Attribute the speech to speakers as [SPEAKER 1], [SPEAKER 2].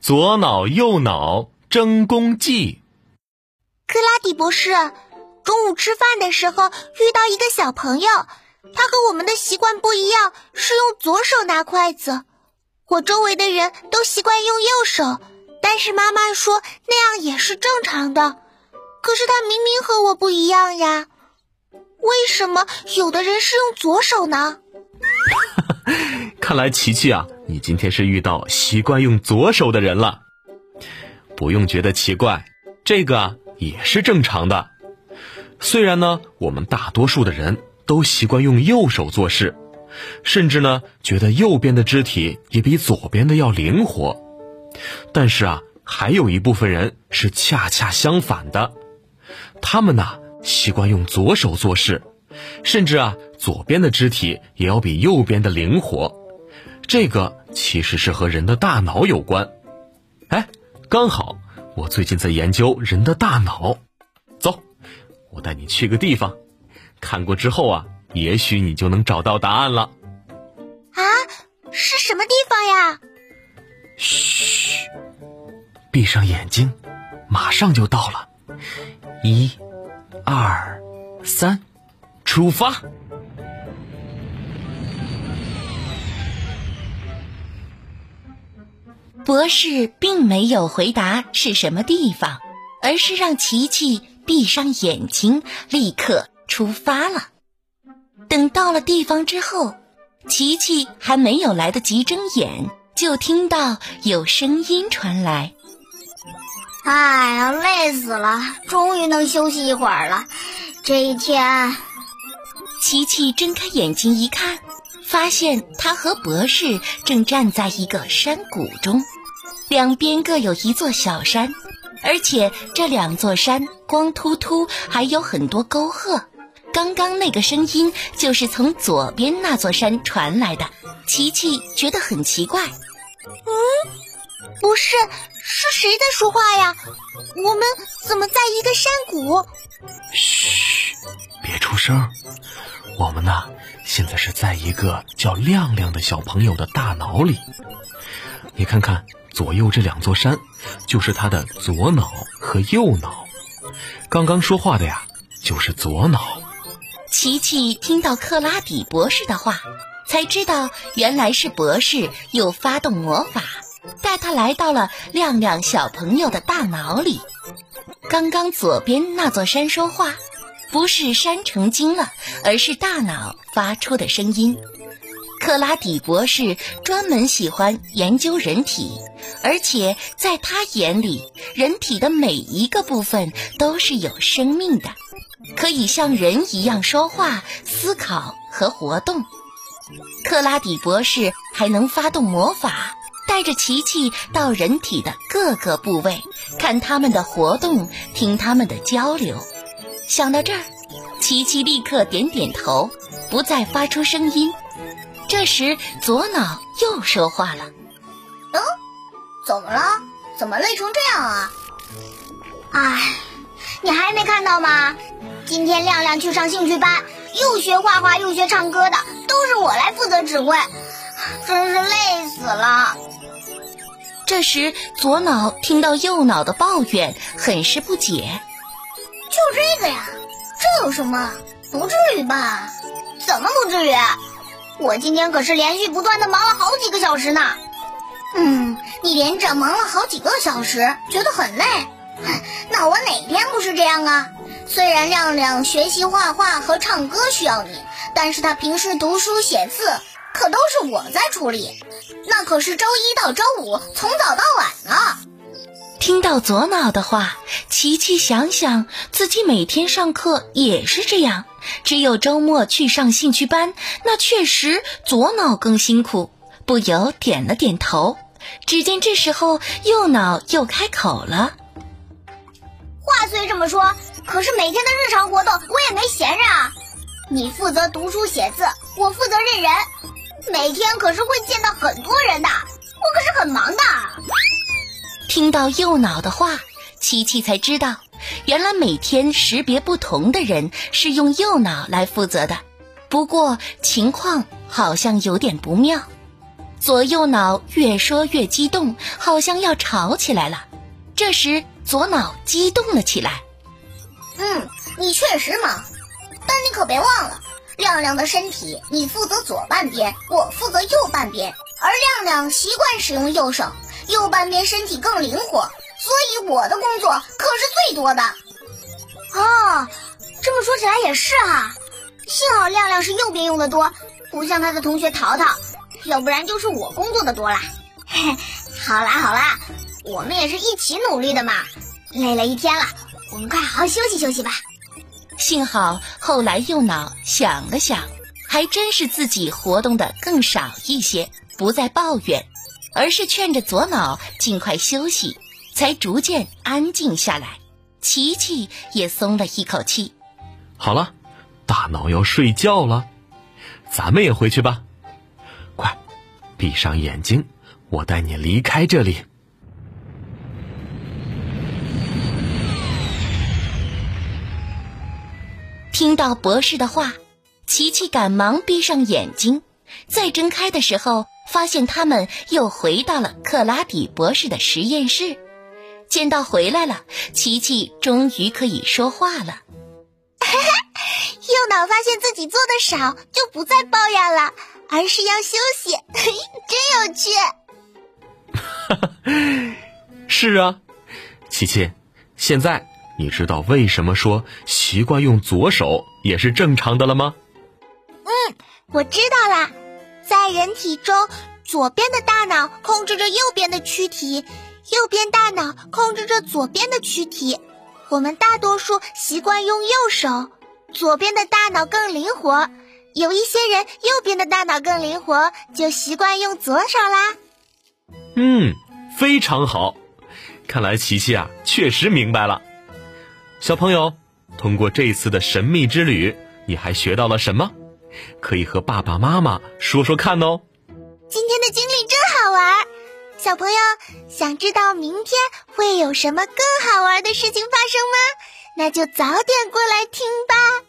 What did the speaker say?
[SPEAKER 1] 左脑右脑争功绩。
[SPEAKER 2] 克拉底博士，中午吃饭的时候遇到一个小朋友，他和我们的习惯不一样，是用左手拿筷子。我周围的人都习惯用右手，但是妈妈说那样也是正常的。可是他明明和我不一样呀，为什么有的人是用左手呢？
[SPEAKER 1] 看来琪琪啊，你今天是遇到习惯用左手的人了。不用觉得奇怪，这个也是正常的。虽然呢，我们大多数的人都习惯用右手做事，甚至呢，觉得右边的肢体也比左边的要灵活。但是啊，还有一部分人是恰恰相反的，他们呢习惯用左手做事。甚至啊，左边的肢体也要比右边的灵活，这个其实是和人的大脑有关。哎，刚好我最近在研究人的大脑，走，我带你去个地方，看过之后啊，也许你就能找到答案了。
[SPEAKER 2] 啊，是什么地方呀？
[SPEAKER 1] 嘘，闭上眼睛，马上就到了。一、二、三。出发。
[SPEAKER 3] 博士并没有回答是什么地方，而是让琪琪闭上眼睛，立刻出发了。等到了地方之后，琪琪还没有来得及睁眼，就听到有声音传来：“
[SPEAKER 4] 哎呀，累死了，终于能休息一会儿了。这一天。”
[SPEAKER 3] 琪琪睁开眼睛一看，发现他和博士正站在一个山谷中，两边各有一座小山，而且这两座山光秃秃，还有很多沟壑。刚刚那个声音就是从左边那座山传来的。琪琪觉得很奇怪，
[SPEAKER 2] 嗯，不是，是谁在说话呀？我们怎么在一个山谷？
[SPEAKER 1] 嘘，别出声。我们呢，现在是在一个叫亮亮的小朋友的大脑里。你看看左右这两座山，就是他的左脑和右脑。刚刚说话的呀，就是左脑。
[SPEAKER 3] 琪琪听到克拉比博士的话，才知道原来是博士又发动魔法，带他来到了亮亮小朋友的大脑里。刚刚左边那座山说话。不是山成精了，而是大脑发出的声音。克拉底博士专门喜欢研究人体，而且在他眼里，人体的每一个部分都是有生命的，可以像人一样说话、思考和活动。克拉底博士还能发动魔法，带着琪琪到人体的各个部位，看他们的活动，听他们的交流。想到这儿，琪琪立刻点点头，不再发出声音。这时，左脑又说话了：“
[SPEAKER 4] 嗯，怎么了？怎么累成这样啊？哎，你还没看到吗？今天亮亮去上兴趣班，又学画画又学唱歌的，都是我来负责指挥，真是累死了。”
[SPEAKER 3] 这时，左脑听到右脑的抱怨，很是不解。
[SPEAKER 4] 就这个呀，这有什么？不至于吧？怎么不至于？我今天可是连续不断的忙了好几个小时呢。嗯，你连着忙了好几个小时，觉得很累。那我哪天不是这样啊？虽然亮亮学习画画和唱歌需要你，但是他平时读书写字可都是我在处理。那可是周一到周五从早到晚呢。
[SPEAKER 3] 听到左脑的话，琪琪想想自己每天上课也是这样，只有周末去上兴趣班，那确实左脑更辛苦，不由点了点头。只见这时候右脑又开口了：“
[SPEAKER 4] 话虽这么说，可是每天的日常活动我也没闲着啊。你负责读书写字，我负责认人，每天可是会见到很多人的，我可是很忙的。”
[SPEAKER 3] 听到右脑的话，琪琪才知道，原来每天识别不同的人是用右脑来负责的。不过情况好像有点不妙。左右脑越说越激动，好像要吵起来了。这时，左脑激动了起来。
[SPEAKER 4] 嗯，你确实忙，但你可别忘了，亮亮的身体你负责左半边，我负责右半边。而亮亮习惯使用右手，右半边身体更灵活，所以我的工作可是最多的。哦，这么说起来也是哈。幸好亮亮是右边用的多，不像他的同学淘淘，要不然就是我工作的多啦。嘿，好啦好啦，我们也是一起努力的嘛。累了一天了，我们快好好休息休息吧。
[SPEAKER 3] 幸好后来右脑想了想，还真是自己活动的更少一些，不再抱怨，而是劝着左脑尽快休息，才逐渐安静下来。琪琪也松了一口气。
[SPEAKER 1] 好了。大脑要睡觉了，咱们也回去吧。快，闭上眼睛，我带你离开这里。
[SPEAKER 3] 听到博士的话，琪琪赶忙闭上眼睛，再睁开的时候，发现他们又回到了克拉底博士的实验室。见到回来了，琪琪终于可以说话了。
[SPEAKER 2] 右脑发现自己做的少，就不再抱怨了，而是要休息，
[SPEAKER 1] 真有趣。是啊，琪琪，现在你知道为什么说习惯用左手也是正常的了吗？
[SPEAKER 2] 嗯，我知道了，在人体中，左边的大脑控制着右边的躯体，右边大脑控制着左边的躯体。我们大多数习惯用右手。左边的大脑更灵活，有一些人右边的大脑更灵活，就习惯用左手啦。
[SPEAKER 1] 嗯，非常好，看来琪琪啊确实明白了。小朋友，通过这次的神秘之旅，你还学到了什么？可以和爸爸妈妈说说看哦。
[SPEAKER 2] 今天的经历真好玩，小朋友想知道明天会有什么更好玩的事情发生吗？那就早点过来听吧。